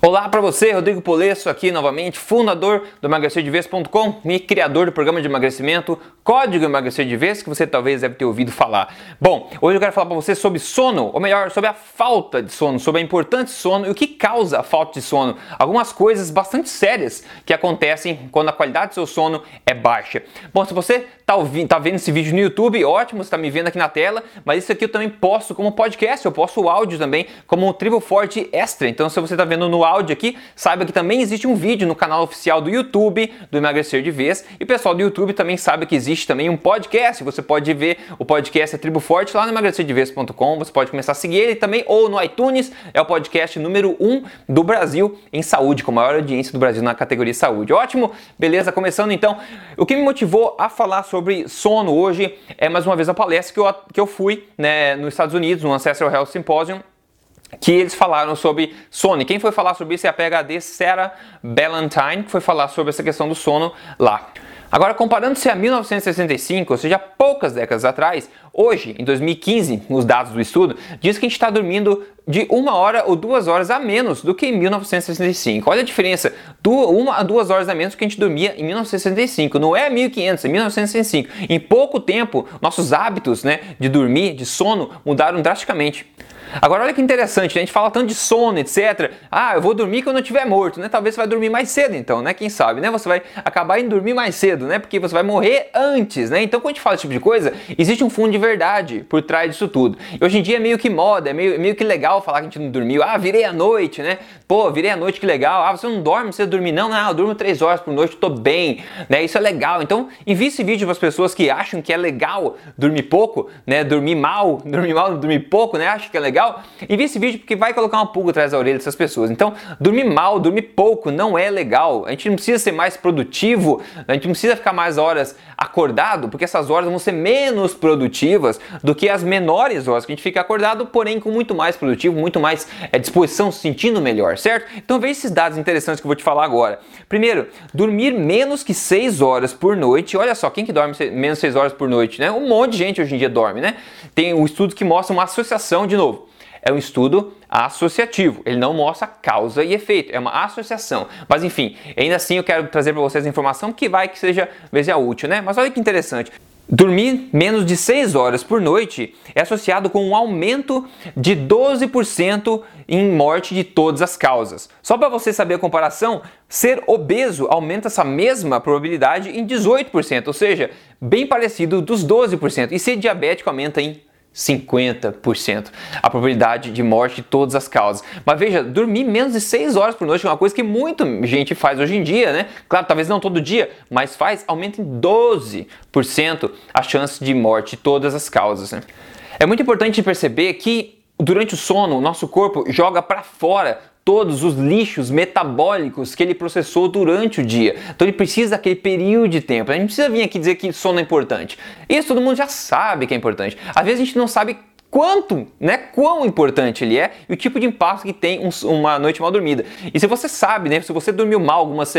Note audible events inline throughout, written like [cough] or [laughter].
Olá para você, Rodrigo Polesso aqui novamente, fundador do emagrecerdevez.com e criador do programa de emagrecimento Código Emagrecer de Vez, que você talvez deve ter ouvido falar. Bom, hoje eu quero falar para você sobre sono, ou melhor, sobre a falta de sono, sobre a importância do sono e o que causa a falta de sono. Algumas coisas bastante sérias que acontecem quando a qualidade do seu sono é baixa. Bom, se você está tá vendo esse vídeo no YouTube, ótimo, você está me vendo aqui na tela, mas isso aqui eu também posto como podcast, eu posto o áudio também como um Tribo Forte Extra. Então, se você está vendo no áudio aqui, saiba que também existe um vídeo no canal oficial do YouTube do Emagrecer de Vez. E o pessoal do YouTube também sabe que existe também um podcast. Você pode ver o podcast é Tribo Forte lá no emagrecerdevez.com. Você pode começar a seguir ele também, ou no iTunes. É o podcast número 1 um do Brasil em saúde, com a maior audiência do Brasil na categoria saúde. Ótimo, beleza? Começando então. O que me motivou a falar sobre sono hoje é mais uma vez a palestra que eu, que eu fui né, nos Estados Unidos, no Ancestral Health Symposium que eles falaram sobre sono. Quem foi falar sobre isso é a PhD Sarah Ballantyne, que foi falar sobre essa questão do sono lá. Agora, comparando-se a 1965, ou seja, poucas décadas atrás, hoje, em 2015, nos dados do estudo, diz que a gente está dormindo de uma hora ou duas horas a menos do que em 1965. Olha a diferença, uma a duas horas a menos do que a gente dormia em 1965. Não é 1500, é 1965. Em pouco tempo, nossos hábitos né, de dormir, de sono, mudaram drasticamente. Agora olha que interessante, né? a gente fala tanto de sono, etc. Ah, eu vou dormir quando eu estiver morto, né? Talvez você vai dormir mais cedo então, né? Quem sabe, né? Você vai acabar indo dormir mais cedo, né? Porque você vai morrer antes, né? Então quando a gente fala esse tipo de coisa, existe um fundo de verdade por trás disso tudo. E hoje em dia é meio que moda, é meio, meio que legal falar que a gente não dormiu. Ah, virei a noite, né? Pô, virei a noite, que legal. Ah, você não dorme, você dormir? Não, não, eu durmo três horas por noite, tô bem, né? Isso é legal. Então envie esse vídeo para as pessoas que acham que é legal dormir pouco, né? Dormir mal, [laughs] dormir mal, dormir pouco, né? Acho que é legal legal, envie esse vídeo porque vai colocar uma pulga atrás da orelha dessas pessoas. Então, dormir mal, dormir pouco não é legal. A gente não precisa ser mais produtivo, a gente não precisa ficar mais horas acordado, porque essas horas vão ser menos produtivas do que as menores horas que a gente fica acordado, porém com muito mais produtivo, muito mais é, disposição, se sentindo melhor, certo? Então veja esses dados interessantes que eu vou te falar agora. Primeiro, dormir menos que 6 horas por noite. Olha só, quem que dorme menos 6 horas por noite, né? Um monte de gente hoje em dia dorme, né? Tem um estudo que mostra uma associação de novo é um estudo associativo. Ele não mostra causa e efeito, é uma associação. Mas enfim, ainda assim eu quero trazer para vocês a informação que vai que seja, seja útil, né? Mas olha que interessante. Dormir menos de 6 horas por noite é associado com um aumento de 12% em morte de todas as causas. Só para você saber a comparação, ser obeso aumenta essa mesma probabilidade em 18%, ou seja, bem parecido dos 12%, e ser diabético aumenta em 50% a probabilidade de morte de todas as causas. Mas veja, dormir menos de 6 horas por noite é uma coisa que muita gente faz hoje em dia, né? Claro, talvez não todo dia, mas faz, aumenta em 12% a chance de morte de todas as causas. Né? É muito importante perceber que durante o sono, o nosso corpo joga para fora todos os lixos metabólicos que ele processou durante o dia. Então ele precisa daquele período de tempo. A gente precisa vir aqui dizer que sono é importante. Isso todo mundo já sabe que é importante. Às vezes a gente não sabe quanto, né, quão importante ele é e o tipo de impacto que tem um, uma noite mal dormida. E se você sabe, né, se você dormiu mal algumas,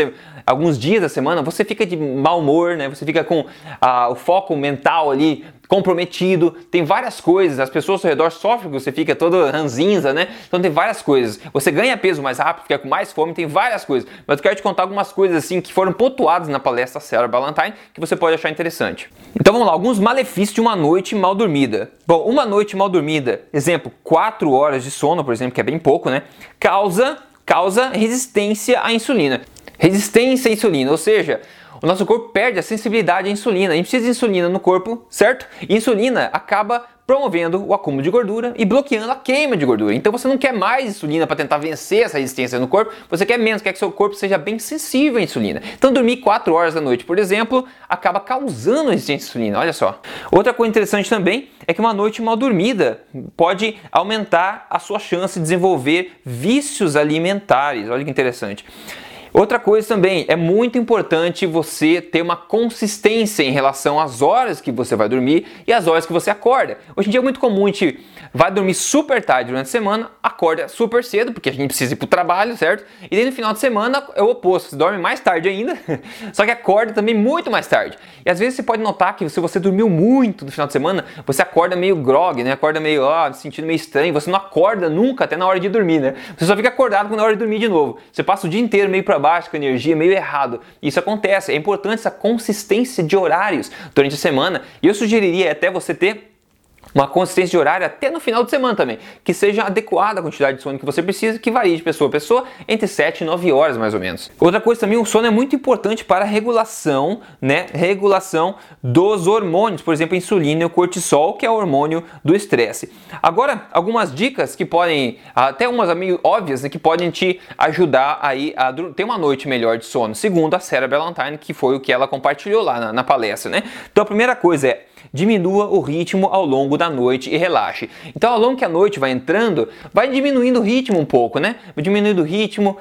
alguns dias da semana, você fica de mau humor, né, você fica com ah, o foco mental ali comprometido, tem várias coisas, as pessoas ao redor sofrem, você fica todo ranzinza, né? Então tem várias coisas. Você ganha peso mais rápido, fica com mais fome, tem várias coisas. Mas eu quero te contar algumas coisas assim que foram pontuadas na palestra Sarah Ballantyne que você pode achar interessante. Então vamos lá, alguns malefícios de uma noite mal dormida. Bom, uma noite mal dormida, exemplo, 4 horas de sono, por exemplo, que é bem pouco, né? Causa causa resistência à insulina. Resistência à insulina, ou seja, o nosso corpo perde a sensibilidade à insulina. A gente precisa de insulina no corpo, certo? E insulina acaba promovendo o acúmulo de gordura e bloqueando a queima de gordura. Então você não quer mais insulina para tentar vencer essa resistência no corpo, você quer menos, quer que seu corpo seja bem sensível à insulina. Então dormir 4 horas da noite, por exemplo, acaba causando resistência à insulina, olha só. Outra coisa interessante também é que uma noite mal dormida pode aumentar a sua chance de desenvolver vícios alimentares, olha que interessante. Outra coisa também, é muito importante você ter uma consistência em relação às horas que você vai dormir e às horas que você acorda. Hoje em dia é muito comum a gente vai dormir super tarde durante a semana, acorda super cedo, porque a gente precisa ir para o trabalho, certo? E daí no final de semana é o oposto, você dorme mais tarde ainda, [laughs] só que acorda também muito mais tarde. E às vezes você pode notar que se você dormiu muito no final de semana, você acorda meio grog, né? Acorda meio, ó, se sentindo meio estranho, você não acorda nunca até na hora de dormir, né? Você só fica acordado quando é hora de dormir de novo. Você passa o dia inteiro meio para baixo com energia, meio errado. Isso acontece, é importante essa consistência de horários durante a semana. E eu sugeriria até você ter uma consistência de horário até no final de semana também, que seja adequada à quantidade de sono que você precisa, que varie de pessoa a pessoa entre 7 e 9 horas mais ou menos. Outra coisa também, o sono é muito importante para a regulação, né, regulação dos hormônios, por exemplo, a insulina e o cortisol, que é o hormônio do estresse. Agora, algumas dicas que podem, até umas meio óbvias, né, que podem te ajudar aí a ter uma noite melhor de sono, segundo a Sarah Ballantyne, que foi o que ela compartilhou lá na, na palestra, né? Então a primeira coisa é diminua o ritmo ao longo da noite e relaxe. Então, ao longo que a noite vai entrando, vai diminuindo o ritmo um pouco, né? Vai diminuindo o ritmo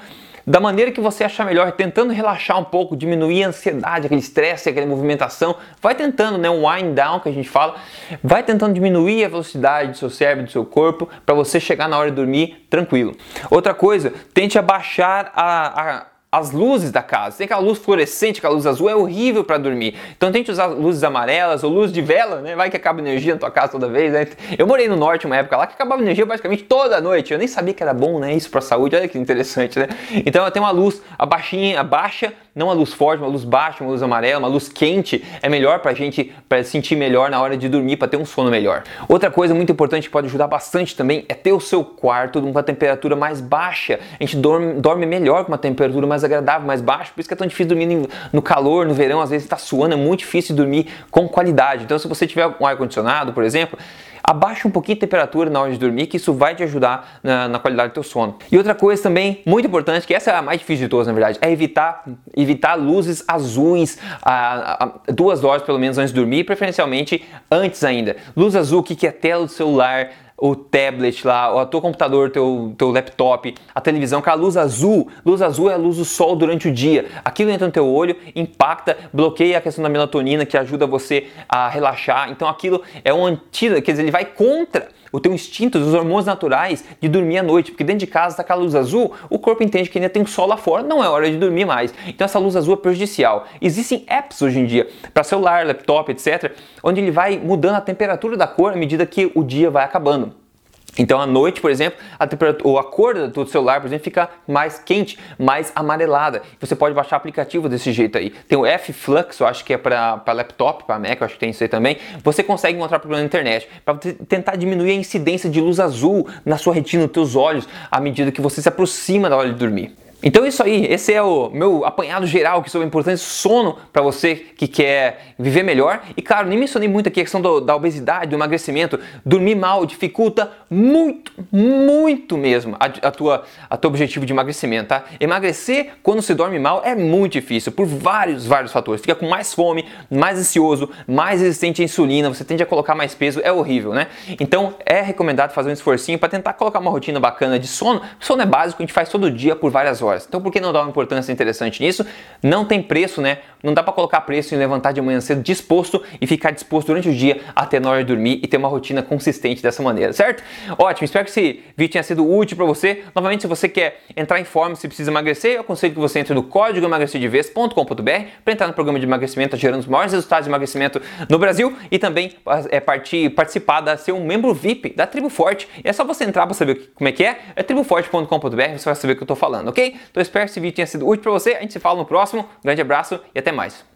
da maneira que você achar melhor, tentando relaxar um pouco, diminuir a ansiedade, aquele estresse, aquela movimentação. Vai tentando, né, um wind down que a gente fala, vai tentando diminuir a velocidade do seu cérebro, do seu corpo, para você chegar na hora de dormir tranquilo. Outra coisa, tente abaixar a, a as luzes da casa. Tem aquela luz fluorescente, aquela luz azul, é horrível para dormir. Então tente usar luzes amarelas ou luz de vela, né? Vai que acaba energia na tua casa toda vez, né? Eu morei no norte uma época lá que acabava energia basicamente toda noite. Eu nem sabia que era bom, né? Isso para saúde, olha que interessante, né? Então eu tenho uma luz a baixinha, a baixa, não uma luz forte, uma luz baixa, uma luz amarela, uma luz quente, é melhor pra gente para sentir melhor na hora de dormir, para ter um sono melhor. Outra coisa muito importante que pode ajudar bastante também é ter o seu quarto com uma temperatura mais baixa. A gente dorme, dorme melhor com uma temperatura mais agradável, mais baixo, por isso que é tão difícil dormir no calor, no verão, às vezes está suando, é muito difícil dormir com qualidade. Então, se você tiver um ar-condicionado, por exemplo, abaixa um pouquinho a temperatura na hora de dormir, que isso vai te ajudar na, na, qualidade do teu sono. E outra coisa também muito importante, que essa é a mais difícil de todas, na verdade, é evitar, evitar luzes azuis a, a, duas horas pelo menos antes de dormir, preferencialmente antes ainda. Luz azul, que, é tela do celular? O tablet lá, o teu computador, teu, teu laptop, a televisão, com a luz azul. Luz azul é a luz do sol durante o dia. Aquilo entra no teu olho, impacta, bloqueia a questão da melatonina que ajuda você a relaxar. Então aquilo é um antídoto, quer dizer, ele vai contra o teu instinto, os hormônios naturais de dormir à noite, porque dentro de casa está aquela luz azul, o corpo entende que ainda tem sol lá fora, não é hora de dormir mais. Então essa luz azul é prejudicial. Existem apps hoje em dia para celular, laptop, etc, onde ele vai mudando a temperatura da cor à medida que o dia vai acabando. Então, à noite, por exemplo, a temperatura, a cor do celular, por exemplo, fica mais quente, mais amarelada. Você pode baixar aplicativo desse jeito aí. Tem o F-Flux, eu acho que é para laptop, para Mac, eu acho que tem isso aí também. Você consegue encontrar na internet para tentar diminuir a incidência de luz azul na sua retina, nos teus olhos, à medida que você se aproxima da hora de dormir. Então isso aí, esse é o meu apanhado geral que sobre a importância do sono para você que quer viver melhor. E claro, nem mencionei muito aqui a questão do, da obesidade, do emagrecimento. Dormir mal dificulta muito, muito mesmo a, a, tua, a teu objetivo de emagrecimento, tá? Emagrecer quando se dorme mal é muito difícil por vários, vários fatores. Fica com mais fome, mais ansioso, mais resistente à insulina, você tende a colocar mais peso, é horrível, né? Então é recomendado fazer um esforcinho para tentar colocar uma rotina bacana de sono. Sono é básico, a gente faz todo dia por várias horas horas. Então por que não dar uma importância interessante nisso? Não tem preço, né? Não dá para colocar preço em levantar de manhã cedo disposto e ficar disposto durante o dia até na hora de dormir e ter uma rotina consistente dessa maneira, certo? Ótimo, espero que esse vídeo tenha sido útil para você. Novamente, se você quer entrar em forma, se precisa emagrecer, eu aconselho que você entre no código emagrecerdeves.com.br para entrar no programa de emagrecimento, gerando os maiores resultados de emagrecimento no Brasil e também é, partir, participar da ser um membro VIP da Tribo Forte. É só você entrar para saber como é que é, é triboforte.com.br, você vai saber o que eu estou falando, ok? Então espero que esse vídeo tenha sido útil para você. A gente se fala no próximo. Um grande abraço e até mais.